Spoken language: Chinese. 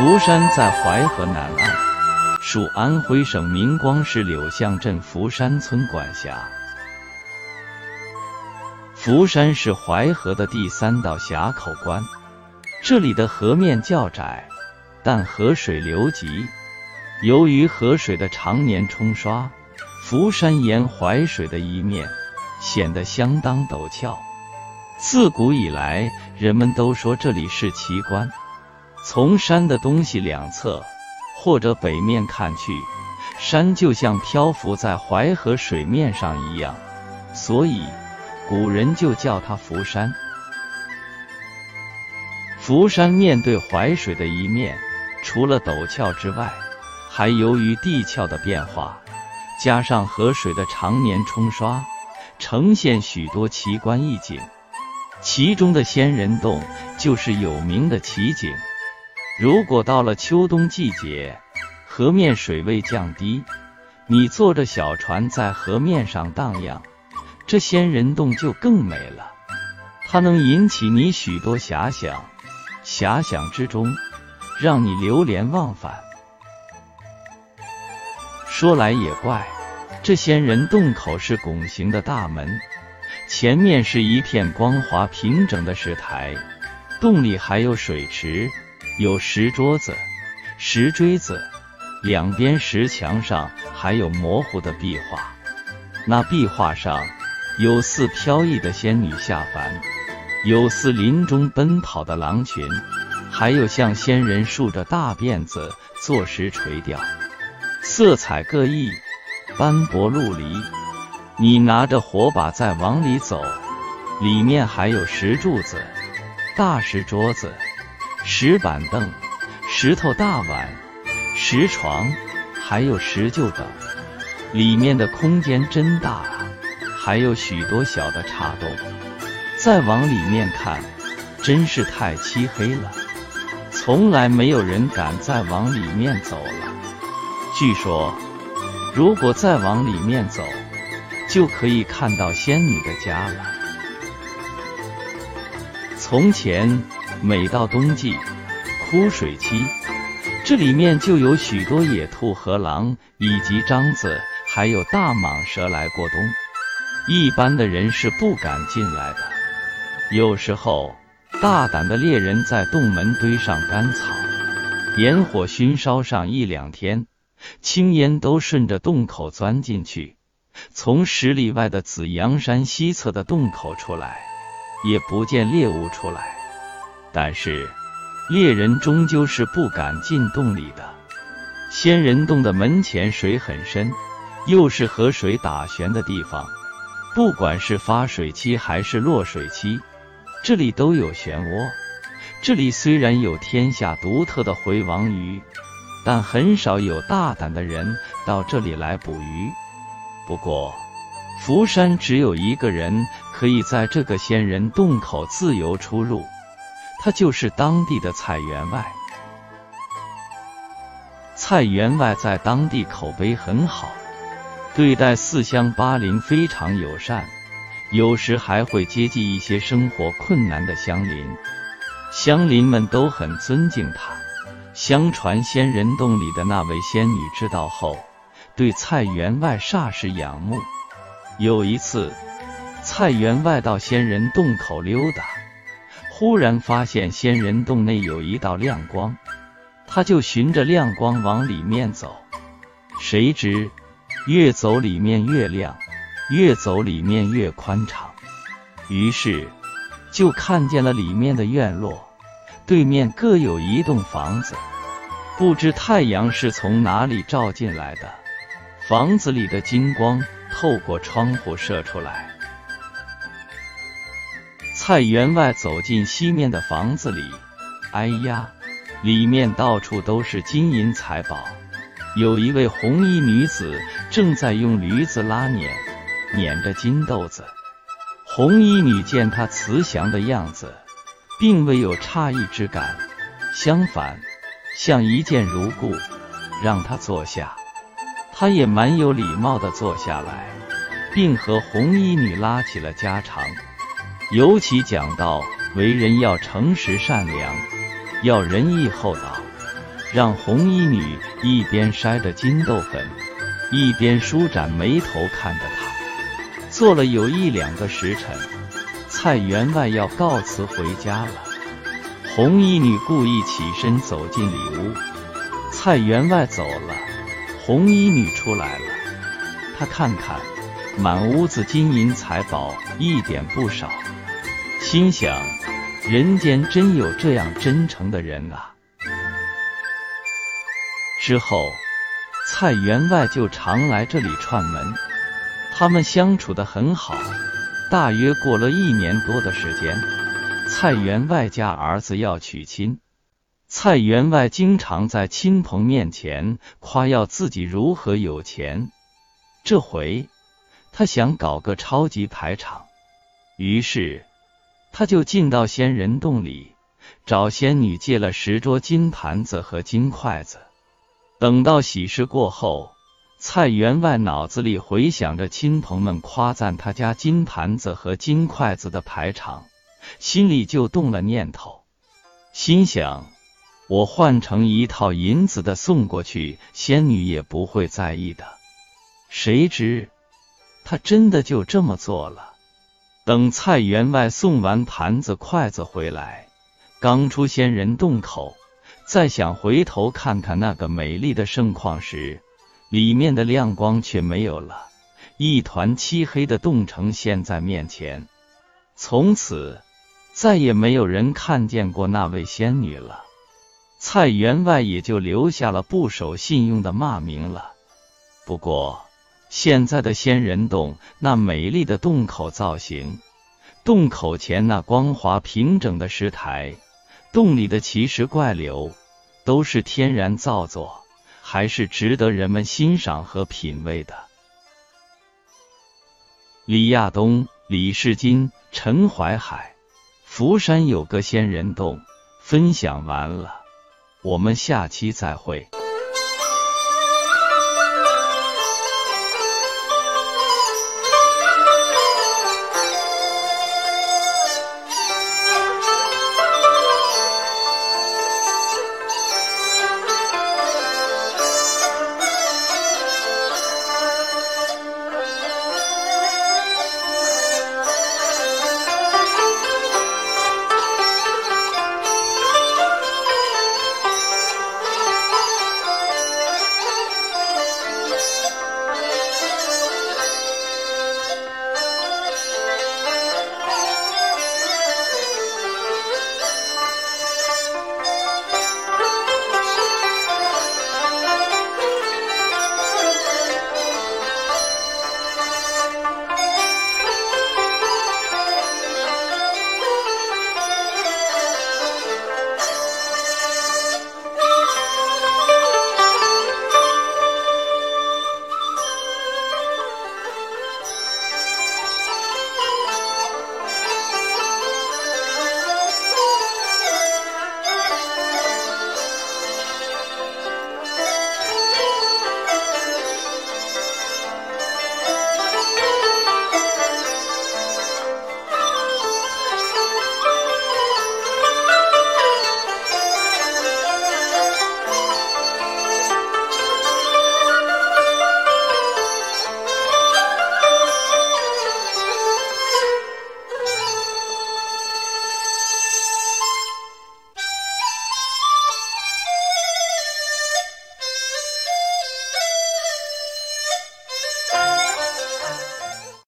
福山在淮河南岸，属安徽省明光市柳巷镇福山村管辖。福山是淮河的第三道峡口关，这里的河面较窄，但河水流急。由于河水的常年冲刷，福山沿淮水的一面显得相当陡峭。自古以来，人们都说这里是奇观。从山的东西两侧或者北面看去，山就像漂浮在淮河水面上一样，所以古人就叫它浮山。浮山面对淮水的一面，除了陡峭之外，还由于地壳的变化，加上河水的常年冲刷，呈现许多奇观异景。其中的仙人洞就是有名的奇景。如果到了秋冬季节，河面水位降低，你坐着小船在河面上荡漾，这仙人洞就更美了。它能引起你许多遐想，遐想之中，让你流连忘返。说来也怪，这仙人洞口是拱形的大门，前面是一片光滑平整的石台，洞里还有水池。有石桌子、石锥子，两边石墙上还有模糊的壁画。那壁画上有似飘逸的仙女下凡，有似林中奔跑的狼群，还有像仙人竖着大辫子坐石垂钓，色彩各异，斑驳陆离。你拿着火把再往里走，里面还有石柱子、大石桌子。石板凳、石头大碗、石床，还有石臼等，里面的空间真大啊！还有许多小的岔洞。再往里面看，真是太漆黑了，从来没有人敢再往里面走了。据说，如果再往里面走，就可以看到仙女的家了。从前。每到冬季枯水期，这里面就有许多野兔和狼，以及獐子，还有大蟒蛇来过冬。一般的人是不敢进来的。有时候，大胆的猎人在洞门堆上干草，点火熏烧上一两天，青烟都顺着洞口钻进去，从十里外的紫阳山西侧的洞口出来，也不见猎物出来。但是，猎人终究是不敢进洞里的。仙人洞的门前水很深，又是河水打旋的地方。不管是发水期还是落水期，这里都有漩涡。这里虽然有天下独特的回王鱼，但很少有大胆的人到这里来捕鱼。不过，福山只有一个人可以在这个仙人洞口自由出入。他就是当地的蔡员外。蔡员外在当地口碑很好，对待四乡八邻非常友善，有时还会接济一些生活困难的乡邻，乡邻们都很尊敬他。相传仙人洞里的那位仙女知道后，对蔡员外煞是仰慕。有一次，蔡员外到仙人洞口溜达。忽然发现仙人洞内有一道亮光，他就循着亮光往里面走。谁知越走里面越亮，越走里面越宽敞。于是就看见了里面的院落，对面各有一栋房子。不知太阳是从哪里照进来的，房子里的金光透过窗户射出来。蔡员外走进西面的房子里，哎呀，里面到处都是金银财宝。有一位红衣女子正在用驴子拉碾，碾着金豆子。红衣女见他慈祥的样子，并未有诧异之感，相反，像一见如故，让他坐下。他也蛮有礼貌的坐下来，并和红衣女拉起了家常。尤其讲到为人要诚实善良，要仁义厚道，让红衣女一边筛着金豆粉，一边舒展眉头看着他。做了有一两个时辰，蔡员外要告辞回家了。红衣女故意起身走进里屋，蔡员外走了，红衣女出来了。她看看满屋子金银财宝，一点不少，心想：人间真有这样真诚的人啊！之后，蔡员外就常来这里串门，他们相处的很好。大约过了一年多的时间。蔡员外家儿子要娶亲，蔡员外经常在亲朋面前夸耀自己如何有钱。这回他想搞个超级排场，于是他就进到仙人洞里找仙女借了十桌金盘子和金筷子。等到喜事过后，蔡员外脑子里回想着亲朋们夸赞他家金盘子和金筷子的排场。心里就动了念头，心想：我换成一套银子的送过去，仙女也不会在意的。谁知他真的就这么做了。等蔡员外送完盘子筷子回来，刚出仙人洞口，再想回头看看那个美丽的盛况时，里面的亮光却没有了，一团漆黑的洞呈现在面前。从此。再也没有人看见过那位仙女了，蔡员外也就留下了不守信用的骂名了。不过，现在的仙人洞那美丽的洞口造型，洞口前那光滑平整的石台，洞里的奇石怪流，都是天然造作，还是值得人们欣赏和品味的。李亚东、李世金、陈怀海。福山有个仙人洞，分享完了，我们下期再会。